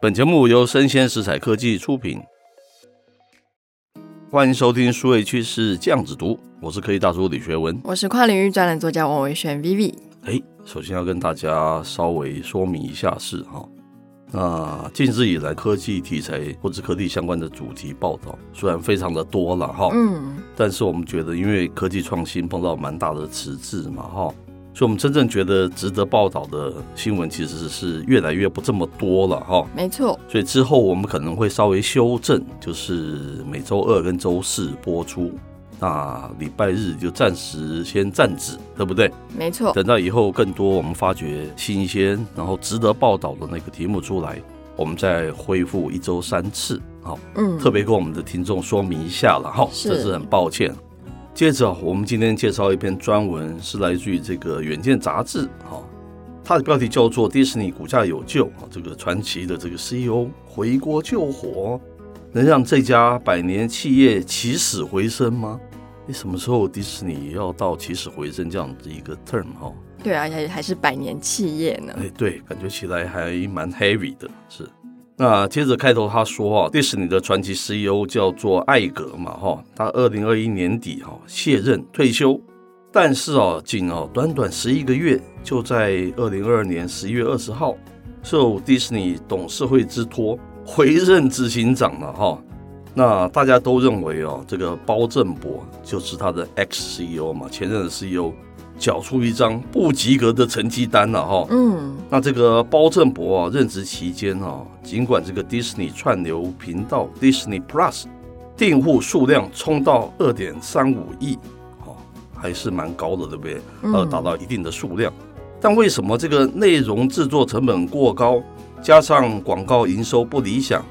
本节目由生鲜食材科技出品，欢迎收听数位趋势酱子读，我是科技大叔李学文，我是跨领域专栏作家王维轩 Vivi。哎，首先要跟大家稍微说明一下是哈。那近日以来，科技题材或者科技相关的主题报道虽然非常的多了哈，嗯，但是我们觉得，因为科技创新碰到蛮大的迟滞嘛哈，所以我们真正觉得值得报道的新闻其实是越来越不这么多了哈。没错，所以之后我们可能会稍微修正，就是每周二跟周四播出。那礼拜日就暂时先暂止，对不对？没错。等到以后更多我们发掘新鲜，然后值得报道的那个题目出来，我们再恢复一周三次。好，嗯，特别跟我们的听众说明一下了哈，这是很抱歉。接着我们今天介绍一篇专文，是来自于这个《远见》杂志，哈，它的标题叫做《迪士尼股价有救》，啊，这个传奇的这个 CEO 回锅救火，能让这家百年企业起死回生吗？你什么时候迪士尼要到起死回生这样的一个 term 哈？对啊，还还是百年企业呢。哎，对，感觉起来还蛮 heavy 的。是，那接着开头他说啊，迪士尼的传奇 CEO 叫做艾格嘛哈，他二零二一年底哈卸任退休，但是啊，仅哦短短十一个月，就在二零二二年十一月二十号受迪士尼董事会之托回任执行长了哈。那大家都认为哦，这个包正博就是他的 ex CEO 嘛，前任的 CEO，缴出一张不及格的成绩单了哈。嗯，那这个包正博啊，任职期间啊，尽管这个迪士尼串流频道 Disney Plus 订户数量冲到二点三五亿，哦，还是蛮高的，对不对？呃，达到一定的数量，但为什么这个内容制作成本过高，加上广告营收不理想？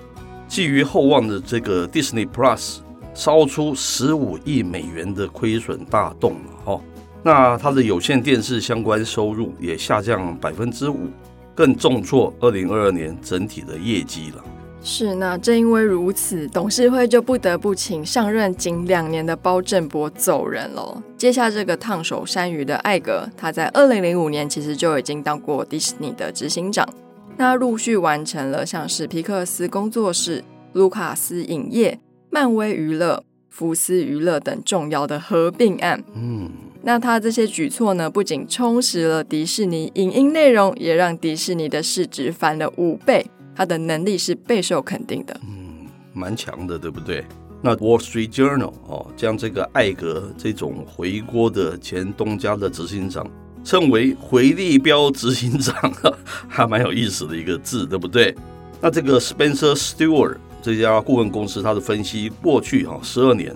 寄予厚望的这个 Disney Plus 烧出十五亿美元的亏损大洞了哈，那它的有线电视相关收入也下降百分之五，更重挫二零二二年整体的业绩了。是，那正因为如此，董事会就不得不请上任仅两年的包振博走人了，接下这个烫手山芋的艾格，他在二零零五年其实就已经当过迪士尼的执行长。那陆续完成了像是皮克斯工作室、卢卡斯影业、漫威娱乐、福斯娱乐等重要的合并案。嗯，那他这些举措呢，不仅充实了迪士尼影音内容，也让迪士尼的市值翻了五倍。他的能力是备受肯定的。嗯，蛮强的，对不对？那 Wall Street Journal 哦，将这个艾格这种回锅的前东家的执行长。称为回力标执行长，还蛮有意思的一个字，对不对？那这个 Spencer Stewart 这家顾问公司，他的分析过去哈十二年，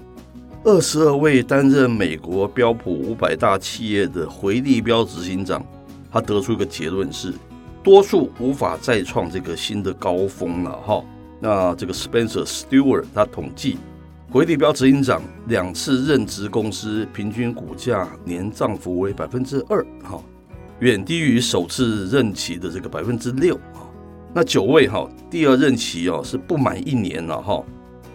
二十二位担任美国标普五百大企业的回力标执行长，他得出一个结论是，多数无法再创这个新的高峰了哈。那这个 Spencer Stewart 他统计。回力标执行长两次任职公司平均股价年涨幅为百分之二，哈，远低于首次任期的这个百分之六，啊。那九位哈第二任期哦是不满一年了，哈。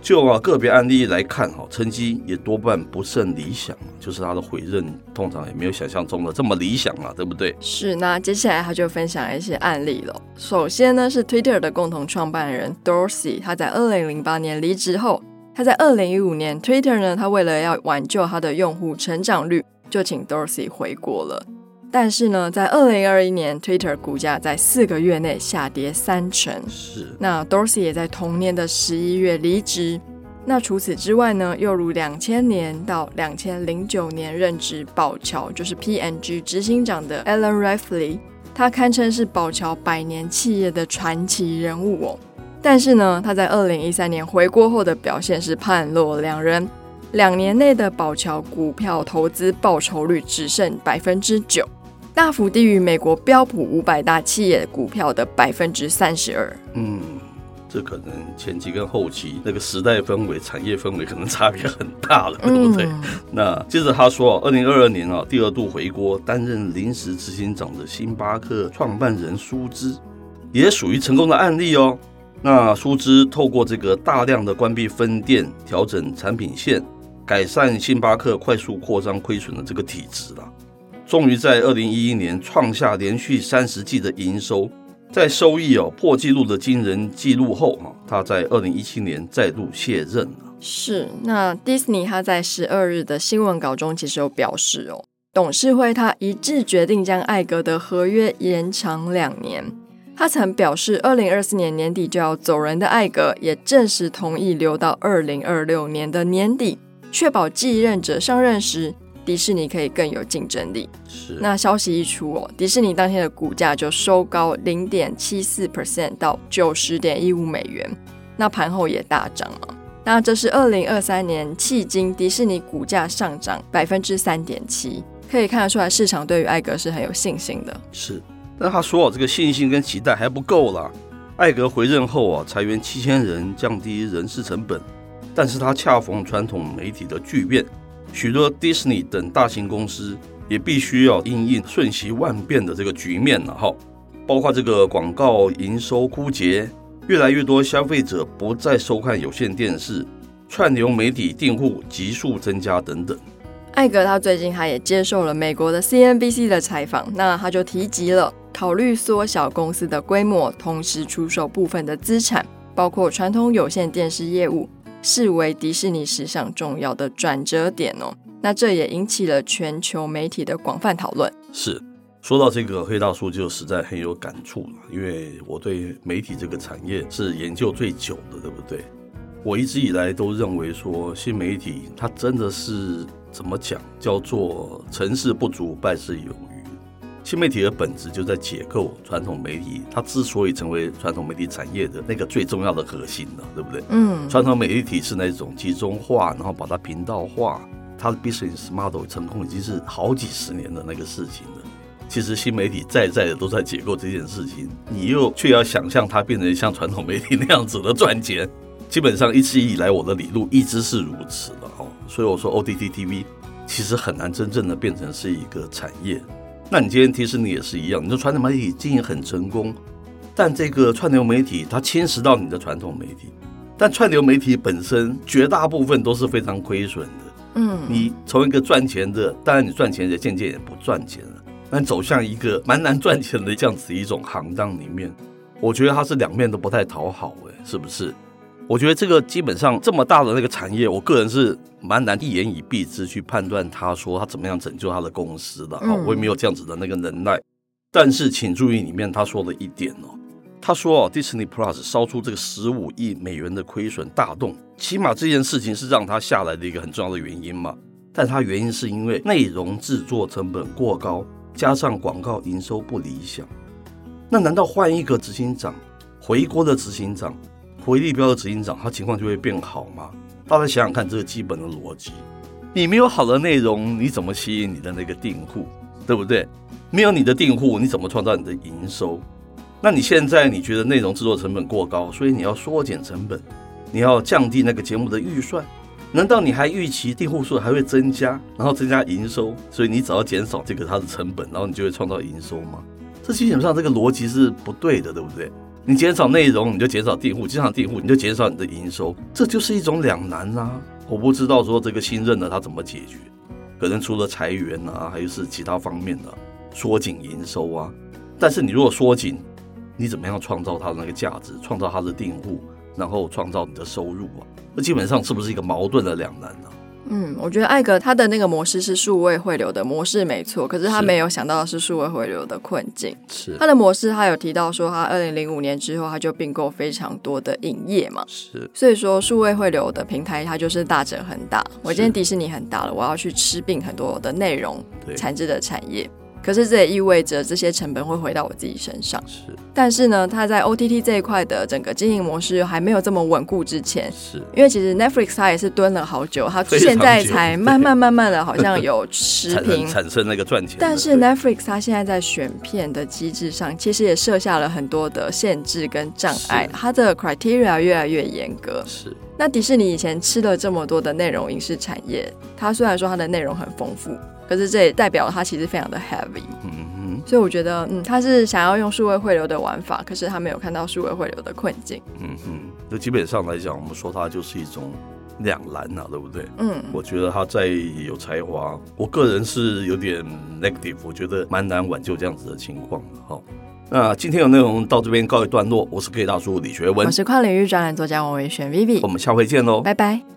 就啊个别案例来看，哈，成绩也多半不甚理想，就是他的回任通常也没有想象中的这么理想啊，对不对？是。那接下来他就分享一些案例了。首先呢是 Twitter 的共同创办人 Dorsey，他在二零零八年离职后。他在二零一五年，Twitter 呢，他为了要挽救他的用户成长率，就请 Dorsey 回国了。但是呢，在二零二一年，Twitter 股价在四个月内下跌三成。是。那 Dorsey 也在同年的十一月离职。那除此之外呢，又如两千年到两千零九年任职宝桥，就是 P&G 执行长的 Allen Reifly，他堪称是宝桥百年企业的传奇人物哦。但是呢，他在二零一三年回国后的表现是判若两人，两年内的宝桥股票投资报酬率只剩百分之九，大幅低于美国标普五百大企业股票的百分之三十二。嗯。这可能前期跟后期那个时代氛围、产业氛围可能差别很大了，对不对？嗯、那接着他说，二零二二年啊，第二度回国担任临时执行长的星巴克创办人舒兹，也属于成功的案例哦。那舒兹透过这个大量的关闭分店、调整产品线、改善星巴克快速扩张亏损的这个体质了，终于在二零一一年创下连续三十季的营收。在收益哦破纪录的惊人纪录后哈，他在二零一七年再度卸任了。是，那 Disney 他在十二日的新闻稿中其实有表示哦，董事会他一致决定将艾格的合约延长两年。他曾表示，二零二四年年底就要走人的艾格也正式同意留到二零二六年的年底，确保继任者上任时。迪士尼可以更有竞争力。是。那消息一出哦，迪士尼当天的股价就收高零点七四 percent 到九十点一五美元。那盘后也大涨了。那这是二零二三年迄今迪士尼股价上涨百分之三点七，可以看得出来市场对于艾格是很有信心的。是。但他说哦这个信心跟期待还不够啦。艾格回任后啊，裁员七千人，降低人事成本，但是他恰逢传统媒体的巨变。许多迪士尼等大型公司也必须要应应瞬息万变的这个局面了哈，包括这个广告营收枯竭，越来越多消费者不再收看有线电视，串流媒体订户急速增加等等。艾格他最近他也接受了美国的 CNBC 的采访，那他就提及了考虑缩小公司的规模，同时出售部分的资产，包括传统有线电视业务。视为迪士尼史上重要的转折点哦，那这也引起了全球媒体的广泛讨论。是，说到这个黑大叔就实在很有感触了，因为我对媒体这个产业是研究最久的，对不对？我一直以来都认为说，新媒体它真的是怎么讲，叫做成事不足败事有余。新媒体的本质就在解构传统媒体，它之所以成为传统媒体产业的那个最重要的核心了，对不对？嗯，传统媒体是那种集中化，然后把它频道化，它的 business model 成功已经是好几十年的那个事情了。其实新媒体在在的都在解构这件事情，你又却要想象它变成像传统媒体那样子的赚钱，基本上一直以来我的理路一直是如此的哦。所以我说 OTT TV 其实很难真正的变成是一个产业。那你今天迪士尼也是一样，你说传统媒体经营很成功，但这个串流媒体它侵蚀到你的传统媒体，但串流媒体本身绝大部分都是非常亏损的。嗯，你从一个赚钱的，当然你赚钱也渐渐也不赚钱了，但走向一个蛮难赚钱的这样子一种行当里面，我觉得它是两面都不太讨好，哎，是不是？我觉得这个基本上这么大的那个产业，我个人是蛮难一言以蔽之去判断他说他怎么样拯救他的公司的啊，我也没有这样子的那个能耐。但是请注意里面他说的一点哦，他说哦，Disney Plus 烧出这个十五亿美元的亏损大洞，起码这件事情是让他下来的一个很重要的原因嘛。但他原因是因为内容制作成本过高，加上广告营收不理想。那难道换一个执行长，回国的执行长？回力标的执行长，他情况就会变好吗？大家想想看，这个基本的逻辑，你没有好的内容，你怎么吸引你的那个订户，对不对？没有你的订户，你怎么创造你的营收？那你现在你觉得内容制作成本过高，所以你要缩减成本，你要降低那个节目的预算？难道你还预期订户数还会增加，然后增加营收？所以你只要减少这个它的成本，然后你就会创造营收吗？这基本上这个逻辑是不对的，对不对？你减少内容，你就减少订户；减少订户，你就减少你的营收。这就是一种两难啊！我不知道说这个新任的他怎么解决，可能除了裁员啊，还是其他方面的缩紧营收啊。但是你如果缩紧，你怎么样创造它的那个价值，创造它的订户，然后创造你的收入啊？这基本上是不是一个矛盾的两难呢？嗯，我觉得艾格他的那个模式是数位汇流的模式没错，可是他没有想到的是数位汇流的困境。是他的模式，他有提到说，他二零零五年之后他就并购非常多的影业嘛，是，所以说数位汇流的平台它就是大者很大。我今天迪士尼很大了，我要去吃并很多的内容产制的产业。可是这也意味着这些成本会回到我自己身上。是，但是呢，它在 OTT 这一块的整个经营模式还没有这么稳固之前，是因为其实 Netflix 它也是蹲了好久，它 现在才慢慢慢慢的好像有持 平产生那个赚钱。但是 Netflix 它现在在选片的机制上，其实也设下了很多的限制跟障碍，它的 criteria 越来越严格。是。那迪士尼以前吃了这么多的内容影视产业，它虽然说它的内容很丰富。可是这也代表它其实非常的 heavy，嗯哼，所以我觉得，嗯，他是想要用数位汇流的玩法，可是他没有看到数位汇流的困境，嗯哼，那基本上来讲，我们说它就是一种两难啊，对不对？嗯，我觉得他再有才华，我个人是有点 negative，我觉得蛮难挽救这样子的情况的哈。那今天的内容到这边告一段落，我是 K 大叔李学文，我是跨领域专栏作家王维轩 Vivi，我们下回见喽，拜拜。